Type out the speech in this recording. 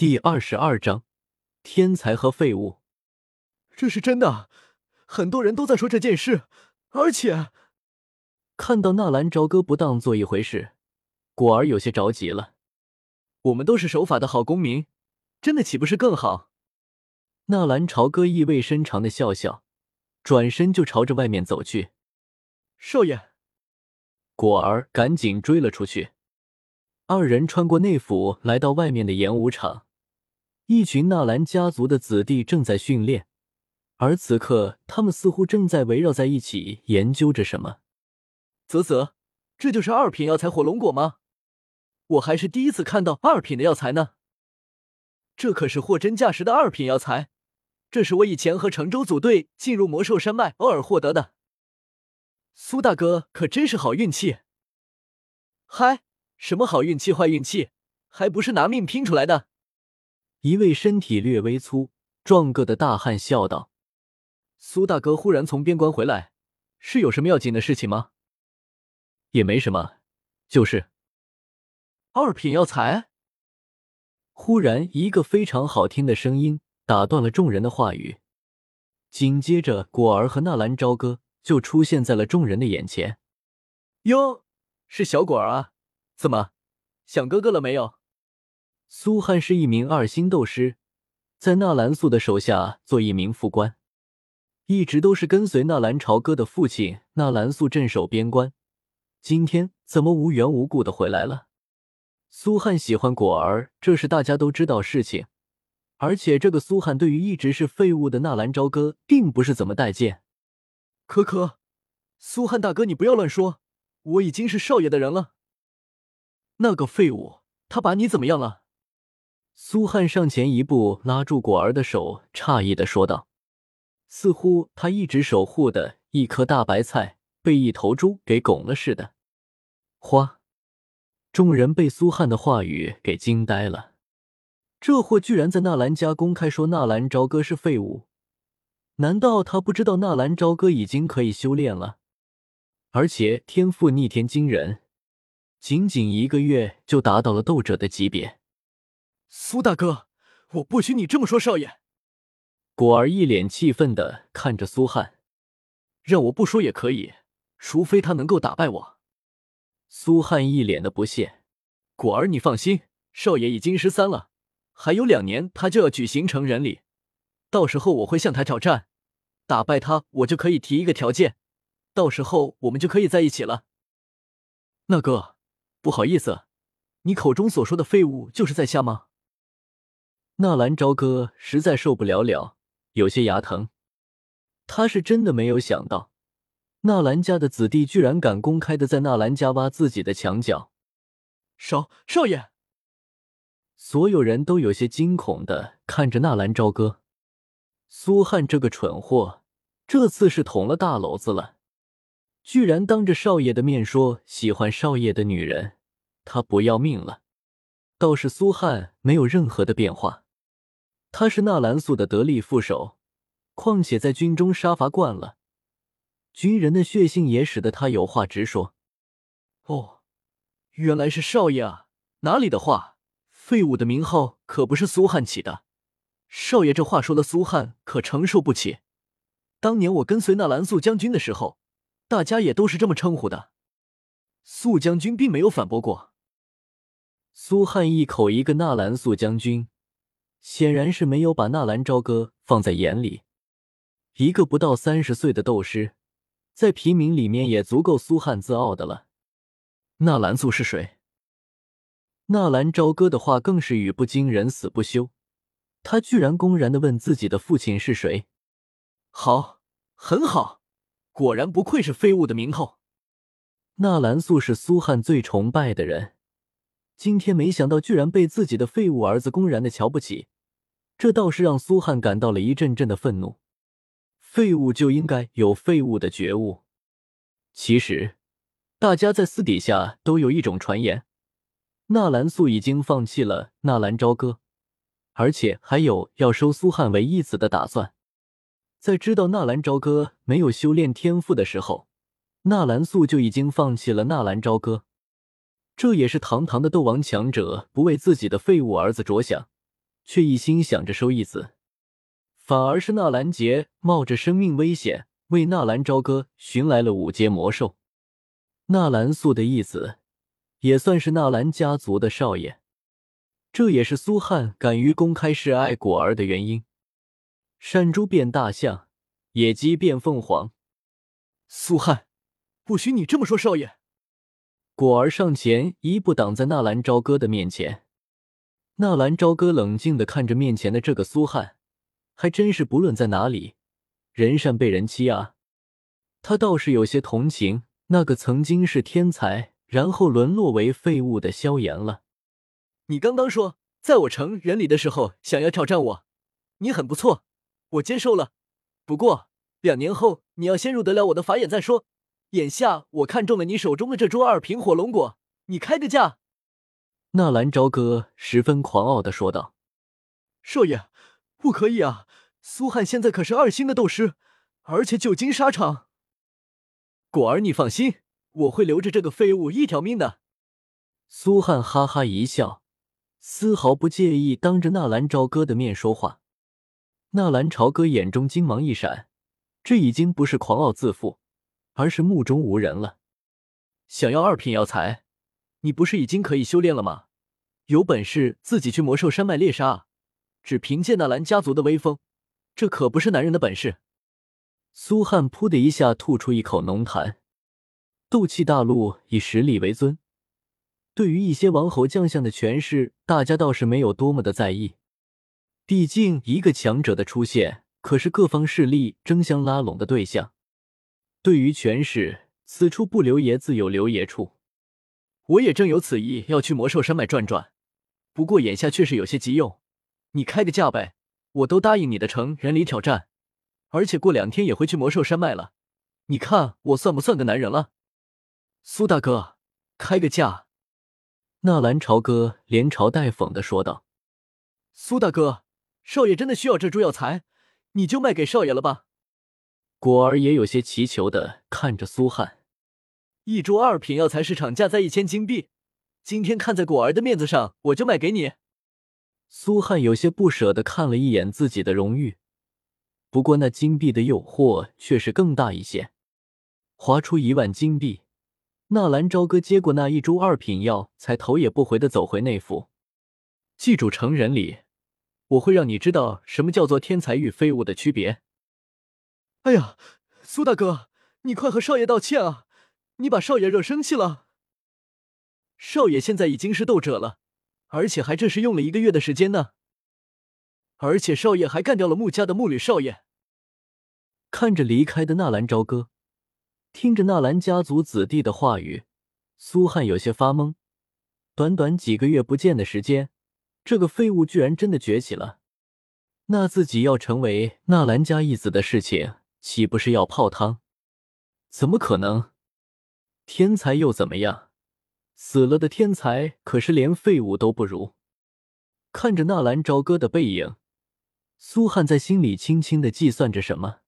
第二十二章，天才和废物。这是真的，很多人都在说这件事，而且看到纳兰朝歌不当做一回事，果儿有些着急了。我们都是守法的好公民，真的岂不是更好？纳兰朝歌意味深长的笑笑，转身就朝着外面走去。少爷，果儿赶紧追了出去。二人穿过内府，来到外面的演武场。一群纳兰家族的子弟正在训练，而此刻他们似乎正在围绕在一起研究着什么。啧啧，这就是二品药材火龙果吗？我还是第一次看到二品的药材呢。这可是货真价实的二品药材，这是我以前和城州组队进入魔兽山脉偶尔获得的。苏大哥可真是好运气！嗨，什么好运气坏运气，还不是拿命拼出来的。一位身体略微粗壮个的大汉笑道：“苏大哥忽然从边关回来，是有什么要紧的事情吗？”“也没什么，就是二品药材。”忽然，一个非常好听的声音打断了众人的话语，紧接着，果儿和纳兰朝歌就出现在了众人的眼前。“哟，是小果儿啊，怎么想哥哥了没有？”苏汉是一名二星斗师，在纳兰素的手下做一名副官，一直都是跟随纳兰朝歌的父亲纳兰素镇守边关。今天怎么无缘无故的回来了？苏汉喜欢果儿，这是大家都知道事情。而且这个苏汉对于一直是废物的纳兰朝歌，并不是怎么待见。可可，苏汉大哥，你不要乱说，我已经是少爷的人了。那个废物，他把你怎么样了？苏汉上前一步，拉住果儿的手，诧异的说道：“似乎他一直守护的一颗大白菜被一头猪给拱了似的。”花，众人被苏汉的话语给惊呆了。这货居然在纳兰家公开说纳兰朝歌是废物，难道他不知道纳兰朝歌已经可以修炼了，而且天赋逆天惊人，仅仅一个月就达到了斗者的级别。苏大哥，我不许你这么说，少爷。果儿一脸气愤的看着苏汉，让我不说也可以，除非他能够打败我。苏汉一脸的不屑。果儿，你放心，少爷已经十三了，还有两年他就要举行成人礼，到时候我会向他挑战，打败他，我就可以提一个条件，到时候我们就可以在一起了。那哥，不好意思，你口中所说的废物就是在下吗？纳兰朝歌实在受不了了，有些牙疼。他是真的没有想到，纳兰家的子弟居然敢公开的在纳兰家挖自己的墙角。少少爷，所有人都有些惊恐的看着纳兰朝歌。苏汉这个蠢货，这次是捅了大篓子了，居然当着少爷的面说喜欢少爷的女人，他不要命了。倒是苏汉没有任何的变化。他是纳兰素的得力副手，况且在军中杀伐惯了，军人的血性也使得他有话直说。哦，原来是少爷啊！哪里的话，废物的名号可不是苏汉起的。少爷这话说的，苏汉可承受不起。当年我跟随纳兰素将军的时候，大家也都是这么称呼的。素将军并没有反驳过。苏汉一口一个纳兰素将军。显然是没有把纳兰朝歌放在眼里，一个不到三十岁的斗师，在平民里面也足够苏汉自傲的了。纳兰素是谁？纳兰朝歌的话更是语不惊人死不休，他居然公然的问自己的父亲是谁。好，很好，果然不愧是废物的名头。纳兰素是苏汉最崇拜的人。今天没想到，居然被自己的废物儿子公然的瞧不起，这倒是让苏汉感到了一阵阵的愤怒。废物就应该有废物的觉悟。其实，大家在私底下都有一种传言：纳兰素已经放弃了纳兰朝歌，而且还有要收苏汉为义子的打算。在知道纳兰朝歌没有修炼天赋的时候，纳兰素就已经放弃了纳兰朝歌。这也是堂堂的斗王强者不为自己的废物儿子着想，却一心想着收义子，反而是纳兰杰冒着生命危险为纳兰朝歌寻来了五阶魔兽。纳兰素的义子，也算是纳兰家族的少爷，这也是苏汉敢于公开示爱果儿的原因。山猪变大象，野鸡变凤凰。苏汉，不许你这么说，少爷！果儿上前一步挡在纳兰朝歌的面前。纳兰朝歌冷静的看着面前的这个苏汉，还真是不论在哪里，人善被人欺啊。他倒是有些同情那个曾经是天才，然后沦落为废物的萧炎了。你刚刚说在我成人礼的时候想要挑战我，你很不错，我接受了。不过两年后你要先入得了我的法眼再说。眼下我看中了你手中的这株二品火龙果，你开个价。纳兰朝歌十分狂傲的说道：“少爷，不可以啊！苏汉现在可是二星的斗师，而且久经沙场。果儿，你放心，我会留着这个废物一条命的。”苏汉哈哈一笑，丝毫不介意当着纳兰朝歌的面说话。纳兰朝歌眼中金芒一闪，这已经不是狂傲自负，而是目中无人了。想要二品药材？你不是已经可以修炼了吗？有本事自己去魔兽山脉猎杀，只凭借纳兰家族的威风，这可不是男人的本事。苏汉噗的一下吐出一口浓痰。斗气大陆以实力为尊，对于一些王侯将相的权势，大家倒是没有多么的在意。毕竟一个强者的出现，可是各方势力争相拉拢的对象。对于权势，此处不留爷，自有留爷处。我也正有此意，要去魔兽山脉转转，不过眼下确实有些急用，你开个价呗，我都答应你的成人礼挑战，而且过两天也会去魔兽山脉了，你看我算不算个男人了？苏大哥，开个价！纳兰朝歌连嘲带讽的说道：“苏大哥，少爷真的需要这株药材，你就卖给少爷了吧？”果儿也有些祈求的看着苏汉。一株二品药材市场价在一千金币，今天看在果儿的面子上，我就卖给你。苏汉有些不舍得看了一眼自己的荣誉，不过那金币的诱惑却是更大一些。划出一万金币，纳兰朝歌接过那一株二品药材，头也不回的走回内府。记住成人礼，我会让你知道什么叫做天才与废物的区别。哎呀，苏大哥，你快和少爷道歉啊！你把少爷惹生气了。少爷现在已经是斗者了，而且还这是用了一个月的时间呢。而且少爷还干掉了穆家的穆吕少爷。看着离开的纳兰朝歌，听着纳兰家族子弟的话语，苏汉有些发懵。短短几个月不见的时间，这个废物居然真的崛起了。那自己要成为纳兰家义子的事情，岂不是要泡汤？怎么可能？天才又怎么样？死了的天才可是连废物都不如。看着纳兰朝歌的背影，苏汉在心里轻轻的计算着什么。